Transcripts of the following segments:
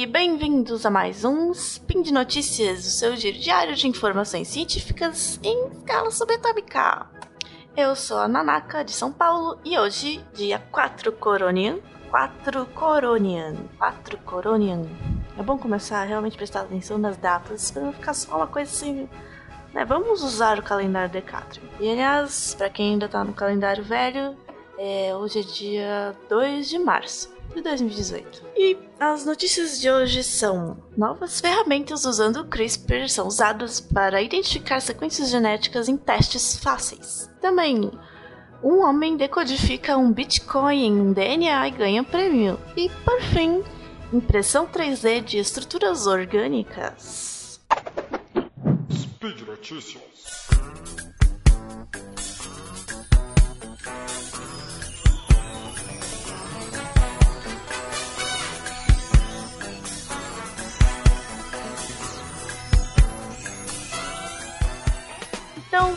e bem-vindos a mais um Spin de Notícias, o seu giro diário de informações científicas em escala subatômica. Eu sou a Nanaka de São Paulo e hoje, dia 4 Coronian, 4 Coronian, 4 Coronian. É bom começar a realmente prestar atenção nas datas para não ficar só uma coisa assim. Né? Vamos usar o calendário Decathlon. E aliás, para quem ainda tá no calendário velho, é, hoje é dia 2 de março de 2018. E as notícias de hoje são: novas ferramentas usando o CRISPR são usadas para identificar sequências genéticas em testes fáceis. Também, um homem decodifica um Bitcoin em um DNA e ganha prêmio. E por fim, impressão 3D de estruturas orgânicas. Speed Notícias.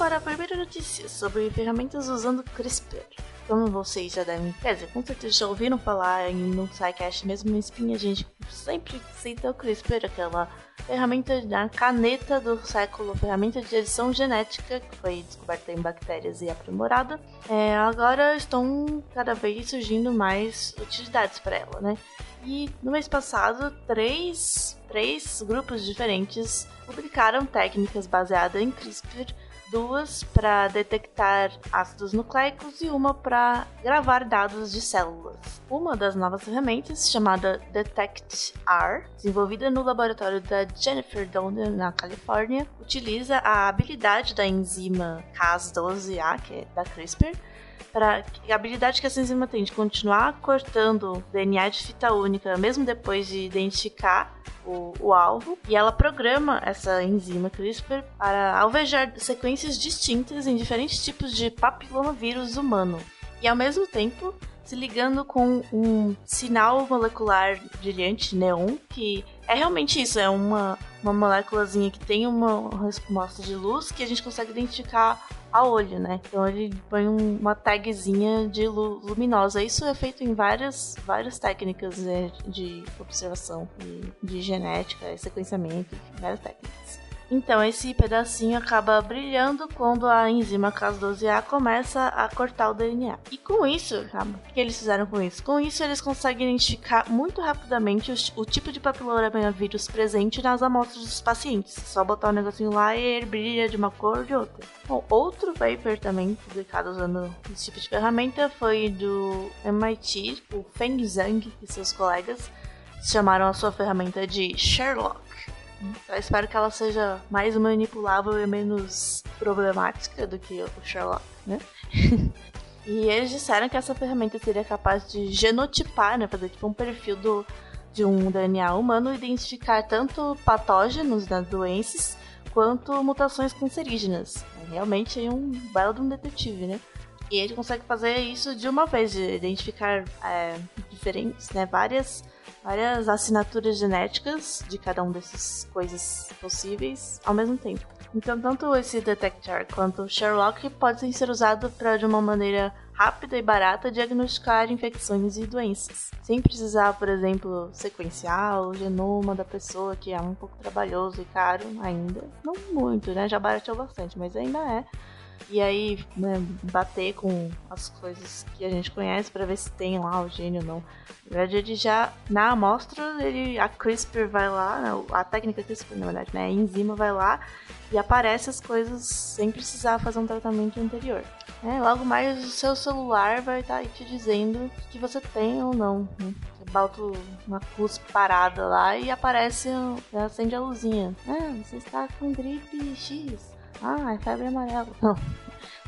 Para a primeira notícia sobre ferramentas usando CRISPR. Como vocês já devem, dizer, com certeza já ouviram falar em, no SciCast, mesmo no Spin, a gente sempre cita o CRISPR, aquela ferramenta da caneta do século, ferramenta de edição genética que foi descoberta em bactérias e aprimorada. É, agora estão cada vez surgindo mais utilidades para ela, né? E no mês passado, três, três grupos diferentes publicaram técnicas baseadas em CRISPR duas para detectar ácidos nucleicos e uma para gravar dados de células. Uma das novas ferramentas, chamada DetectR, desenvolvida no laboratório da Jennifer Doudna na Califórnia, utiliza a habilidade da enzima Cas12a, que é da CRISPR, para a habilidade que essa enzima tem de continuar cortando DNA de fita única, mesmo depois de identificar o, o, alvo, e ela programa essa enzima CRISPR para alvejar sequências distintas em diferentes tipos de papilomavírus humano. E ao mesmo tempo, se ligando com um sinal molecular brilhante, neon, que é realmente isso, é uma, uma moléculazinha que tem uma resposta de luz que a gente consegue identificar a olho, né? Então ele põe um, uma tagzinha de lu luminosa. Isso é feito em várias, várias técnicas né, de observação, de, de genética, sequenciamento, várias técnicas. Então, esse pedacinho acaba brilhando quando a enzima Cas12a começa a cortar o DNA. E com isso, o que eles fizeram com isso? Com isso, eles conseguem identificar muito rapidamente o, o tipo de papilomavírus presente nas amostras dos pacientes. Só botar o um negocinho lá e ele brilha de uma cor ou de outra. Bom, outro paper também publicado usando esse tipo de ferramenta foi do MIT, o Feng Zhang e seus colegas chamaram a sua ferramenta de Sherlock. Eu espero que ela seja mais manipulável e menos problemática do que o Sherlock, né? e eles disseram que essa ferramenta seria capaz de genotipar, né? Fazer tipo um perfil do, de um DNA humano, identificar tanto patógenos das doenças quanto mutações cancerígenas. É realmente é um belo de um detetive, né? E ele consegue fazer isso de uma vez, de identificar é, diferentes, né? Várias várias assinaturas genéticas de cada um dessas coisas possíveis ao mesmo tempo. Então, tanto esse detector quanto o Sherlock podem ser usados para, de uma maneira rápida e barata, diagnosticar infecções e doenças, sem precisar, por exemplo, sequenciar o genoma da pessoa, que é um pouco trabalhoso e caro ainda. Não muito, né? Já barateou bastante, mas ainda é e aí né, bater com as coisas que a gente conhece para ver se tem lá o gênio ou não. Na verdade, ele já, na amostra, ele, a CRISPR vai lá, né, a técnica CRISPR, na verdade, né, a enzima vai lá e aparece as coisas sem precisar fazer um tratamento anterior. É, logo mais o seu celular vai estar tá te dizendo que você tem ou não. Né? Uma luz parada lá e aparece, acende a luzinha. Ah, você está com gripe X. Ah, é febre amarela. Não,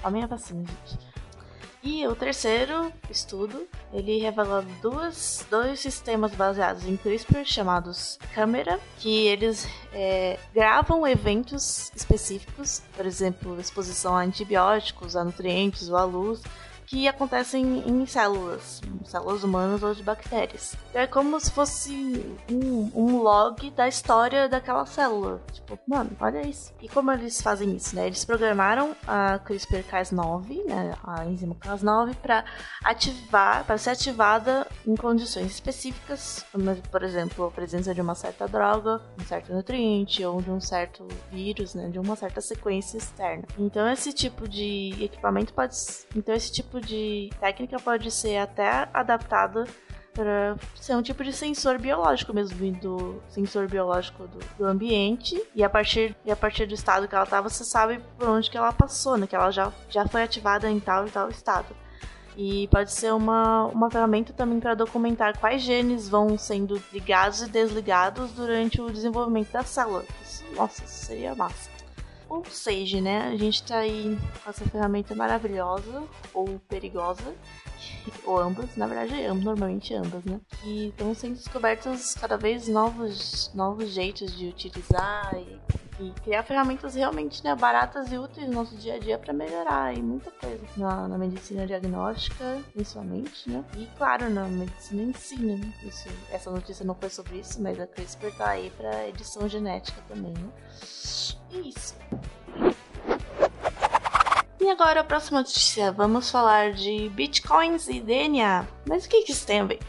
a minha vacina, gente. E o terceiro estudo, ele revela duas, dois sistemas baseados em CRISPR chamados Câmera, que eles é, gravam eventos específicos, por exemplo, exposição a antibióticos, a nutrientes ou à luz, que acontecem em células, células humanas ou de bactérias. É como se fosse um, um log da história daquela célula. Tipo, mano, olha isso. E como eles fazem isso, né? Eles programaram a CRISPR-Cas9, né, a enzima Cas9, para ativar, para ser ativada em condições específicas, como, por exemplo, a presença de uma certa droga, um certo nutriente ou de um certo vírus, né, de uma certa sequência externa. Então esse tipo de equipamento pode, então esse tipo de técnica pode ser até adaptada para ser um tipo de sensor biológico mesmo, do sensor biológico do, do, ambiente. E a, partir, e a partir do estado que ela tá, você sabe por onde que ela passou, né? Que ela já, já foi ativada em tal e tal estado. E pode ser uma, uma ferramenta também para documentar quais genes vão sendo ligados e desligados durante o desenvolvimento da célula. Isso, nossa, seria massa. Ou seja, né, a gente está aí com essa ferramenta maravilhosa ou perigosa, ou ambas, na verdade, normalmente ambas, né? E estão sendo descobertos cada vez novos, novos jeitos de utilizar e e criar ferramentas realmente né, baratas e úteis no nosso dia a dia para melhorar e muita coisa na, na, medicina diagnóstica, principalmente, né? E claro, na medicina em si, né? Isso, essa notícia não foi sobre isso, mas a CRISPR tá aí para edição genética também, né? Isso. E agora a próxima notícia, vamos falar de bitcoins e DNA. Mas o que, que isso tem a ver?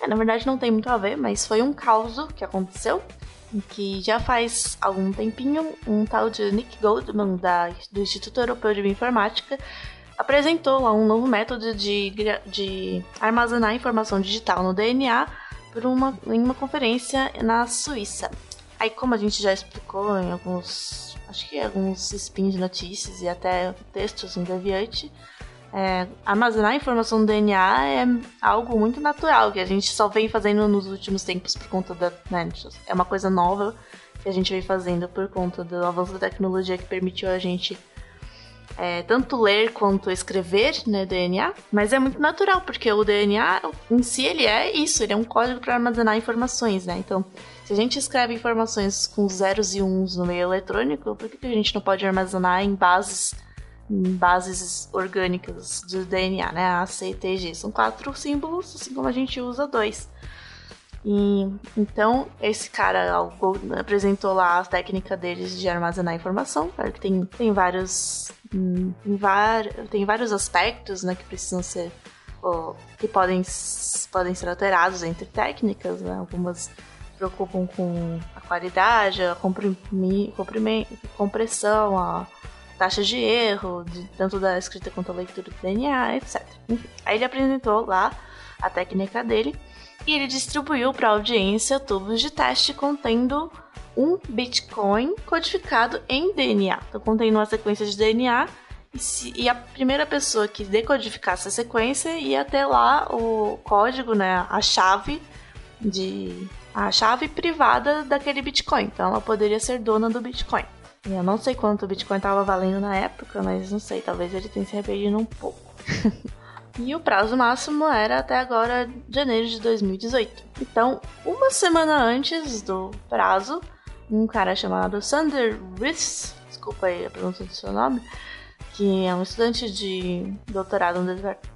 É, na verdade não tem muito a ver, mas foi um caos que aconteceu que já faz algum tempinho um tal de Nick Goldman da, do Instituto Europeu de Bioinformática apresentou lá um novo método de, de armazenar informação digital no DNA por uma, em uma conferência na Suíça. Aí, como a gente já explicou em alguns, acho que alguns spins de notícias e até textos em Deviante, é, armazenar informação do DNA é algo muito natural, que a gente só vem fazendo nos últimos tempos por conta da. Né, é uma coisa nova que a gente vem fazendo por conta do avanço da tecnologia que permitiu a gente é, tanto ler quanto escrever né, DNA, mas é muito natural, porque o DNA em si ele é isso, ele é um código para armazenar informações, né? Então, se a gente escreve informações com zeros e uns no meio eletrônico, por que, que a gente não pode armazenar em bases bases orgânicas do DNA, né? A, C, T, G. São quatro símbolos, assim como a gente usa dois. E, então, esse cara apresentou lá a técnica deles de armazenar informação. Claro que tem, tem vários. Hum, tem, tem vários aspectos né, que precisam ser. que podem, podem ser alterados entre técnicas, né? Algumas preocupam com a qualidade, a compressão, a taxa de erro, de, tanto da escrita quanto da leitura do DNA, etc. Enfim, aí ele apresentou lá a técnica dele e ele distribuiu para a audiência tubos de teste contendo um Bitcoin codificado em DNA. Então, contendo uma sequência de DNA e, se, e a primeira pessoa que decodificasse a sequência ia ter lá o código, né, a chave de a chave privada daquele Bitcoin. Então, ela poderia ser dona do Bitcoin. Eu não sei quanto o Bitcoin estava valendo na época, mas não sei, talvez ele tenha se arrependido um pouco. e o prazo máximo era até agora janeiro de 2018. Então, uma semana antes do prazo, um cara chamado Sander Riss, desculpa aí a pronúncia do seu nome, que é um estudante de doutorado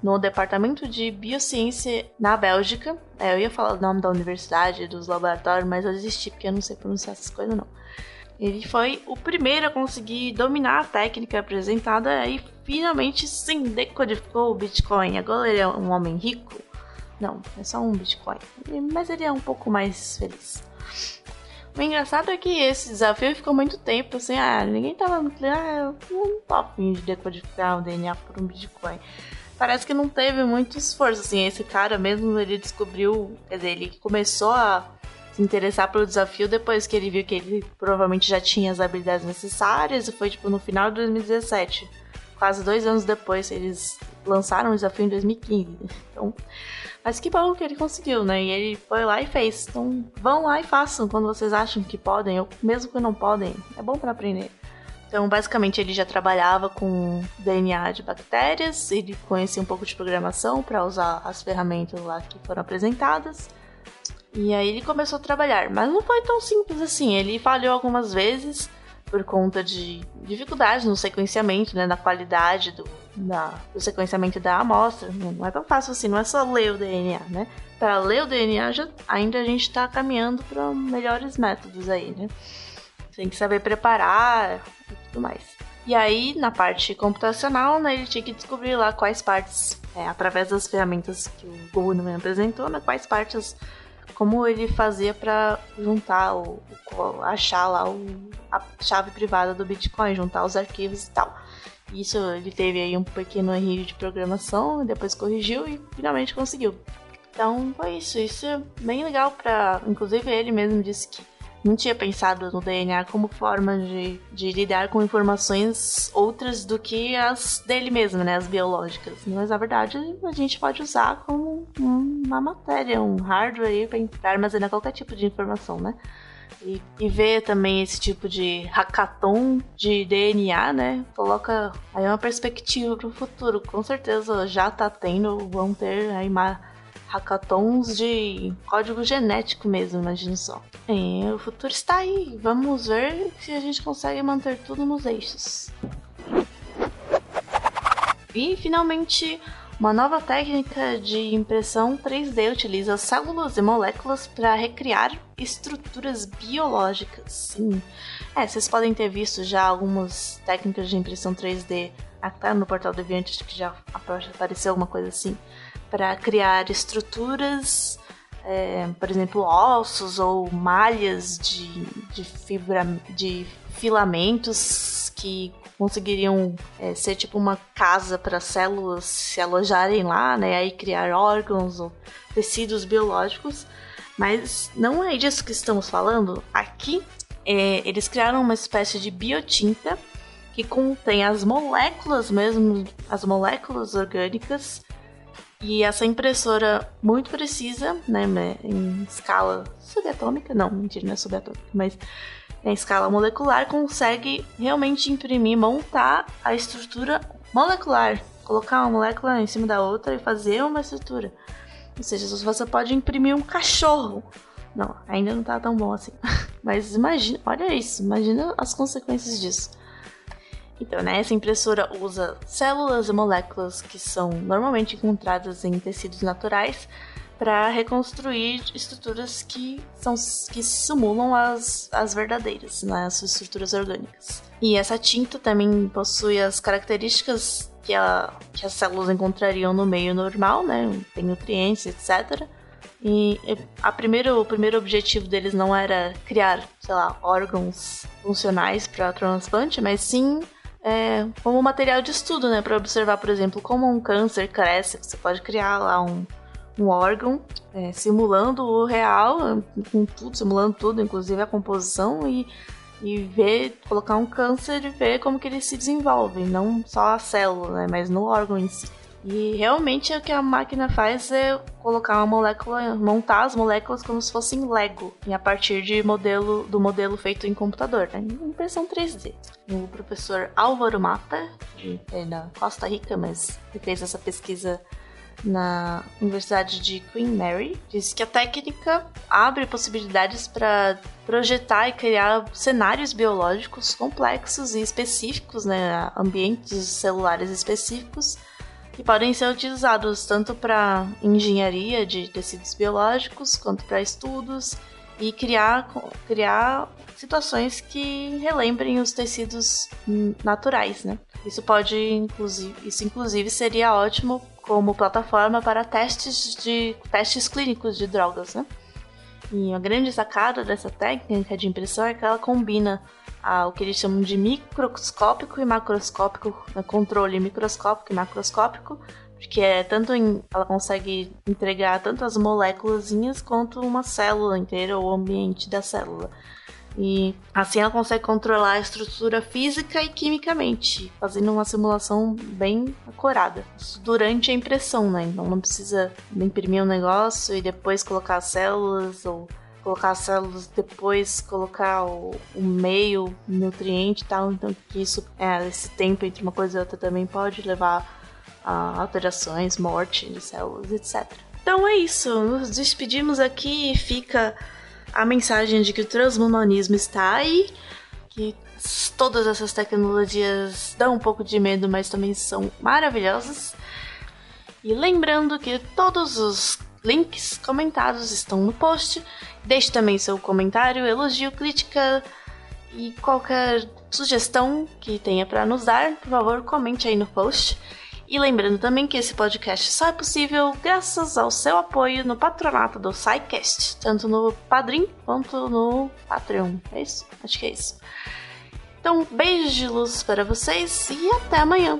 no departamento de biociência na Bélgica. É, eu ia falar o nome da universidade, dos laboratórios, mas eu desisti porque eu não sei pronunciar essas coisas não. Ele foi o primeiro a conseguir dominar a técnica apresentada e finalmente sim decodificou o Bitcoin. Agora ele é um homem rico. Não, é só um Bitcoin. Mas ele é um pouco mais feliz. O engraçado é que esse desafio ficou muito tempo assim, ah, ninguém tava. Ah, eu não tô afim de decodificar o DNA por um Bitcoin. Parece que não teve muito esforço, assim, esse cara mesmo, ele descobriu, quer dizer, ele começou a se interessar pelo desafio depois que ele viu que ele provavelmente já tinha as habilidades necessárias e foi tipo no final de 2017. Quase dois anos depois, eles lançaram o desafio em 2015. Então, mas que bom que ele conseguiu, né? E ele foi lá e fez. Então, vão lá e façam quando vocês acham que podem, ou mesmo que não podem. É bom para aprender. Então, basicamente, ele já trabalhava com DNA de bactérias, ele conhecia um pouco de programação para usar as ferramentas lá que foram apresentadas. E aí ele começou a trabalhar, mas não foi tão simples assim. Ele falhou algumas vezes, por conta de dificuldades no sequenciamento, né, na qualidade do, do sequenciamento da amostra. Não é tão fácil assim, não é só ler o DNA, né? Para ler o DNA, já, ainda a gente está caminhando para melhores métodos aí, né? Tem que saber preparar e tudo mais. E aí, na parte computacional, né, ele tinha que descobrir lá quais partes, é, através das ferramentas que o Goldman apresentou, né, quais partes, como ele fazia para juntar, o, o, achar lá o, a chave privada do Bitcoin, juntar os arquivos e tal. Isso ele teve aí um pequeno erro de programação, depois corrigiu e finalmente conseguiu. Então foi isso. Isso é bem legal para, inclusive ele mesmo disse que não tinha pensado no DNA como forma de, de lidar com informações outras do que as dele mesmo, né? As biológicas. Mas na verdade a gente pode usar como uma matéria, um hardware para armazenar qualquer tipo de informação, né? E, e, ver também esse tipo de hackathon de DNA, né? Coloca aí uma perspectiva para o futuro. Com certeza já tá tendo, vão ter aí uma hackathons de código genético mesmo, imagine só. É, o futuro está aí. Vamos ver se a gente consegue manter tudo nos eixos. E finalmente, uma nova técnica de impressão 3D utiliza células e moléculas para recriar estruturas biológicas. Sim. É, vocês podem ter visto já algumas técnicas de impressão 3D até no portal Deviante, que já apareceu alguma coisa assim para criar estruturas, é, por exemplo, ossos ou malhas de, de, fibra, de filamentos que conseguiriam é, ser tipo uma casa para células se alojarem lá, né? Aí criar órgãos ou tecidos biológicos. Mas não é disso que estamos falando. Aqui é, eles criaram uma espécie de biotinta que contém as moléculas mesmo, as moléculas orgânicas e essa impressora muito precisa, né, em escala subatômica, não, mentira, não é subatômica, mas em escala molecular, consegue realmente imprimir, montar a estrutura molecular, colocar uma molécula em cima da outra e fazer uma estrutura. Ou seja, você pode imprimir um cachorro. Não, ainda não tá tão bom assim. Mas imagina, olha isso, imagina as consequências disso. Então, né, essa impressora usa células e moléculas que são normalmente encontradas em tecidos naturais para reconstruir estruturas que são que simulam as, as verdadeiras, né, as estruturas orgânicas. E essa tinta também possui as características que, a, que as células encontrariam no meio normal, né, tem nutrientes, etc. E a primeiro, o primeiro objetivo deles não era criar, sei lá, órgãos funcionais para transplante, mas sim é, como material de estudo, né? Para observar, por exemplo, como um câncer cresce. Você pode criar lá um, um órgão é, simulando o real, com tudo, simulando tudo, inclusive a composição, e, e ver, colocar um câncer e ver como que ele se desenvolve, não só a célula, né? Mas no órgão em si. E realmente o que a máquina faz é colocar uma molécula, montar as moléculas como se fossem Lego, a partir de modelo do modelo feito em computador, né? impressão 3D. O professor Álvaro Mata, de, é da Costa Rica, mas fez essa pesquisa na Universidade de Queen Mary, disse que a técnica abre possibilidades para projetar e criar cenários biológicos complexos e específicos, né, ambientes celulares específicos que podem ser utilizados tanto para engenharia de tecidos biológicos quanto para estudos e criar, criar situações que relembrem os tecidos naturais, né? Isso pode inclusive, isso inclusive seria ótimo como plataforma para testes de testes clínicos de drogas, né? E a grande sacada dessa técnica de impressão é que ela combina o que eles chamam de microscópico e macroscópico, né, controle microscópico e macroscópico, porque é tanto em, ela consegue entregar tanto as moléculas quanto uma célula inteira ou o ambiente da célula. E assim ela consegue controlar a estrutura física e quimicamente, fazendo uma simulação bem acurada. Durante a impressão, né? Então não precisa imprimir um negócio e depois colocar as células ou colocar as células depois colocar o, o meio nutriente e tal então que isso é, esse tempo entre uma coisa e outra também pode levar a alterações morte de células etc então é isso nos despedimos aqui e fica a mensagem de que o transhumanismo está aí que todas essas tecnologias dão um pouco de medo, mas também são maravilhosas. E lembrando que todos os links comentados estão no post. Deixe também seu comentário, elogio, crítica e qualquer sugestão que tenha para nos dar, por favor, comente aí no post. E lembrando também que esse podcast só é possível graças ao seu apoio no patronato do SciCast, tanto no Padrim quanto no Patreon. É isso? Acho que é isso. Então, beijos de luz para vocês e até amanhã!